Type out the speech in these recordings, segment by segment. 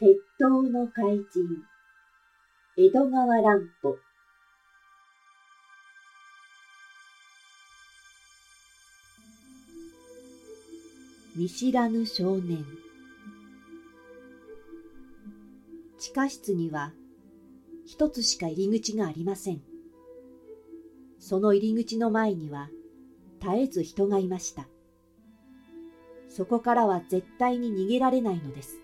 鉄塔の怪人江戸川乱歩。見知らぬ少年。地下室には一つしか入り口がありません。その入り口の前には絶えず人がいました。そこからは絶対に逃げられないのです。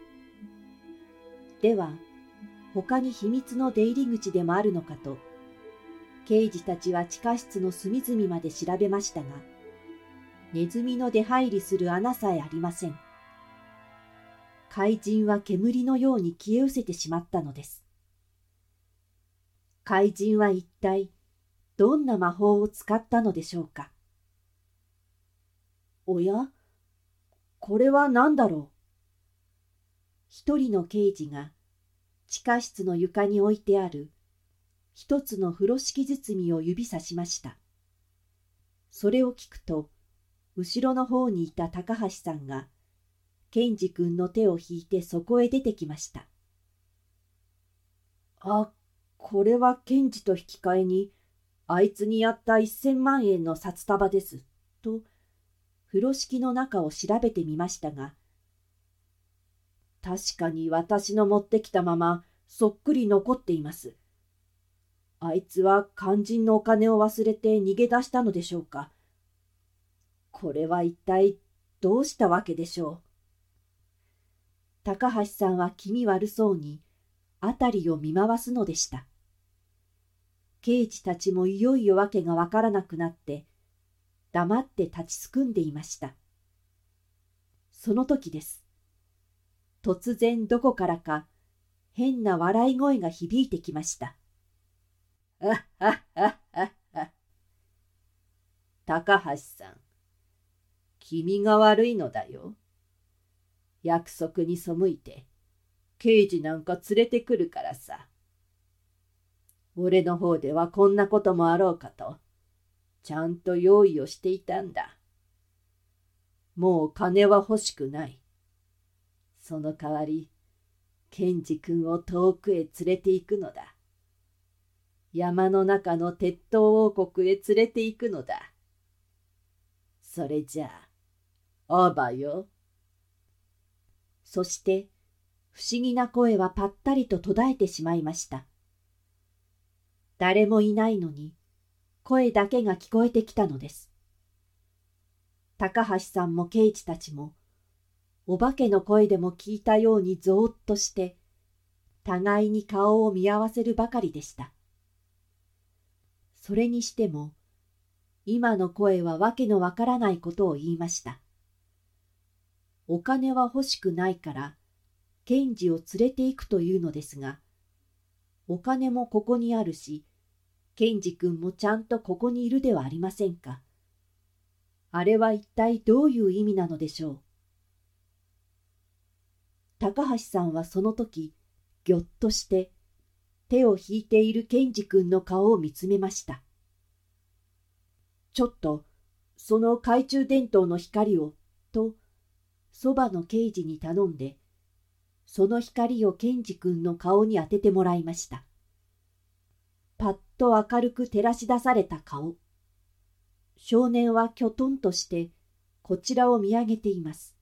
では他に秘密の出入り口でもあるのかと刑事たちは地下室の隅々まで調べましたがネズミの出入りする穴さえありません。怪人は煙のように消え失せてしまったのです。怪人は一体どんな魔法を使ったのでしょうか。おや？これは何だろう？一人の刑事が地下室の床に置いてある一つの風呂敷包みを指さしました。それを聞くと、後ろの方にいた高橋さんが、ケンジ君の手を引いてそこへ出てきました。あ、これはケンジと引き換えに、あいつにやった一千万円の札束です、と、風呂敷の中を調べてみましたが、確かに私の持ってきたままそっくり残っています。あいつは肝心のお金を忘れて逃げ出したのでしょうか。これは一体どうしたわけでしょう。高橋さんは気味悪そうに辺りを見回すのでした。刑事たちもいよいよわけがわからなくなって黙って立ちすくんでいました。その時です。突然どこからか変な笑い声が響いてきました。あっはっはっはっは。高橋さん、君が悪いのだよ。約束に背いて、刑事なんか連れてくるからさ。俺の方ではこんなこともあろうかと、ちゃんと用意をしていたんだ。もう金は欲しくない。その代わり、ケンジ君を遠くへ連れて行くのだ。山の中の鉄塔王国へ連れて行くのだ。それじゃあ、あばよ。そして、不思議な声はぱったりと途絶えてしまいました。誰もいないのに、声だけが聞こえてきたのです。高橋さんも刑事たちも、お化けの声でも聞いたようにぞーっとして、互いに顔を見合わせるばかりでした。それにしても、今の声はわけのわからないことを言いました。お金は欲しくないから、検事を連れて行くというのですが、お金もここにあるし、検事君もちゃんとここにいるではありませんか。あれは一体どういう意味なのでしょう。高橋さんはその時、ぎょっとして、手を引いているケンジ君の顔を見つめました。ちょっと、その懐中電灯の光を、と、そばの刑事に頼んで、その光をケンジ君の顔に当ててもらいました。パッと明るく照らし出された顔。少年はきょとんとしてこちらを見上げています。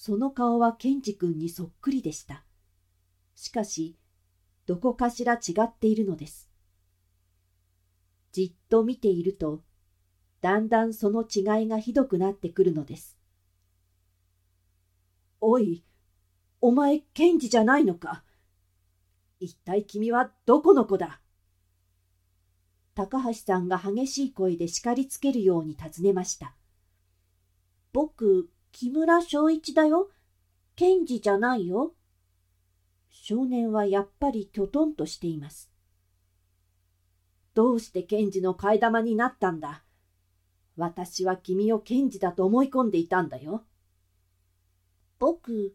その顔はケンジ君にそっくりでした。しかし、どこかしら違っているのです。じっと見ていると、だんだんその違いがひどくなってくるのです。おい、お前、ケンジじゃないのか。一体君はどこの子だ高橋さんが激しい声で叱りつけるように尋ねました。僕、木村昭一だよ。ケンジじゃないよ。少年はやっぱりきょとんとしています。どうして検事の替え玉になったんだ私は君を検事だと思い込んでいたんだよ。僕、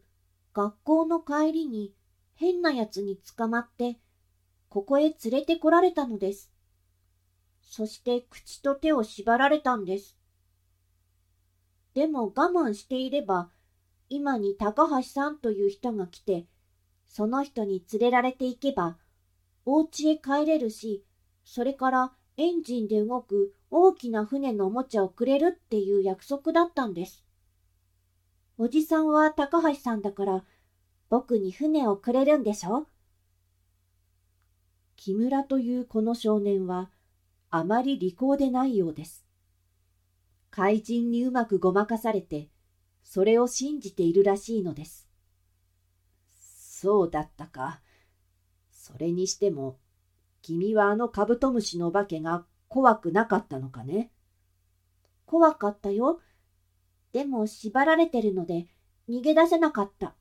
学校の帰りに変なやつに捕まって、ここへ連れてこられたのです。そして口と手を縛られたんです。でも我慢していれば、今に高橋さんという人が来て、その人に連れられて行けば、お家へ帰れるし、それからエンジンで動く大きな船のおもちゃをくれるっていう約束だったんです。おじさんは高橋さんだから、僕に船をくれるんでしょ？木村というこの少年は、あまり利口でないようです。怪人にうまくごまかされて、それを信じているらしいのです。そうだったか。それにしても、君はあのカブトムシのお化けが怖くなかったのかね怖かったよ。でも縛られてるので逃げ出せなかった。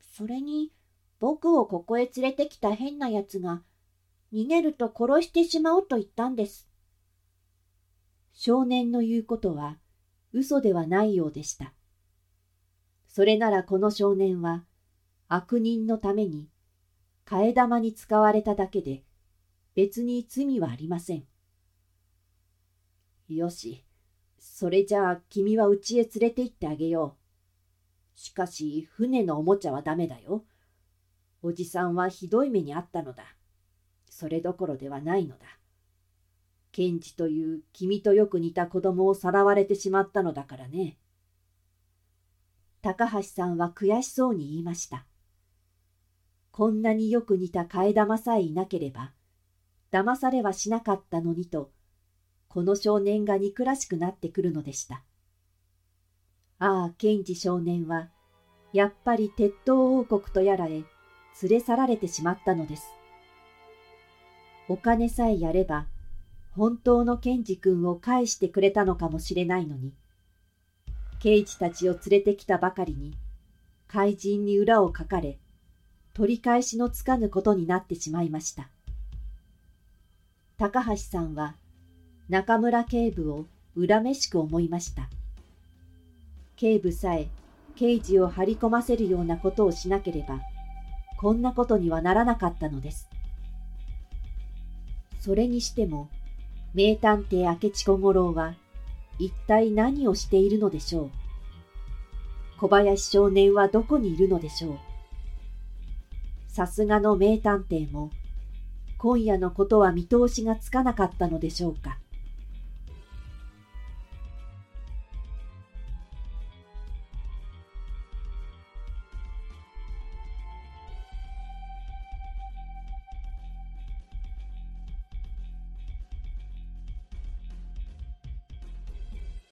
それに僕をここへ連れてきた変な奴が逃げると殺してしまおうと言ったんです。少年の言うことは嘘ではないようでした。それならこの少年は悪人のために替え玉に使われただけで別に罪はありません。よし、それじゃあ君は家へ連れて行ってあげよう。しかし船のおもちゃはダメだよ。おじさんはひどい目にあったのだ。それどころではないのだ。ケンジという君とよく似た子供をさらわれてしまったのだからね。高橋さんは悔しそうに言いました。こんなによく似た替え玉さえいなければ、騙されはしなかったのにと、この少年が憎らしくなってくるのでした。ああ、ケンジ少年は、やっぱり鉄塔王国とやらへ連れ去られてしまったのです。お金さえやれば、本当のケンジ君を返してくれたのかもしれないのに、刑事たちを連れてきたばかりに、怪人に裏をかかれ、取り返しのつかぬことになってしまいました。高橋さんは、中村警部を恨めしく思いました。警部さえ刑事を張り込ませるようなことをしなければ、こんなことにはならなかったのです。それにしても、名探偵明智小五郎は、一体何をしているのでしょう？小林少年はどこにいるのでしょう？さすがの名探偵も、今夜のことは見通しがつかなかったのでしょうか？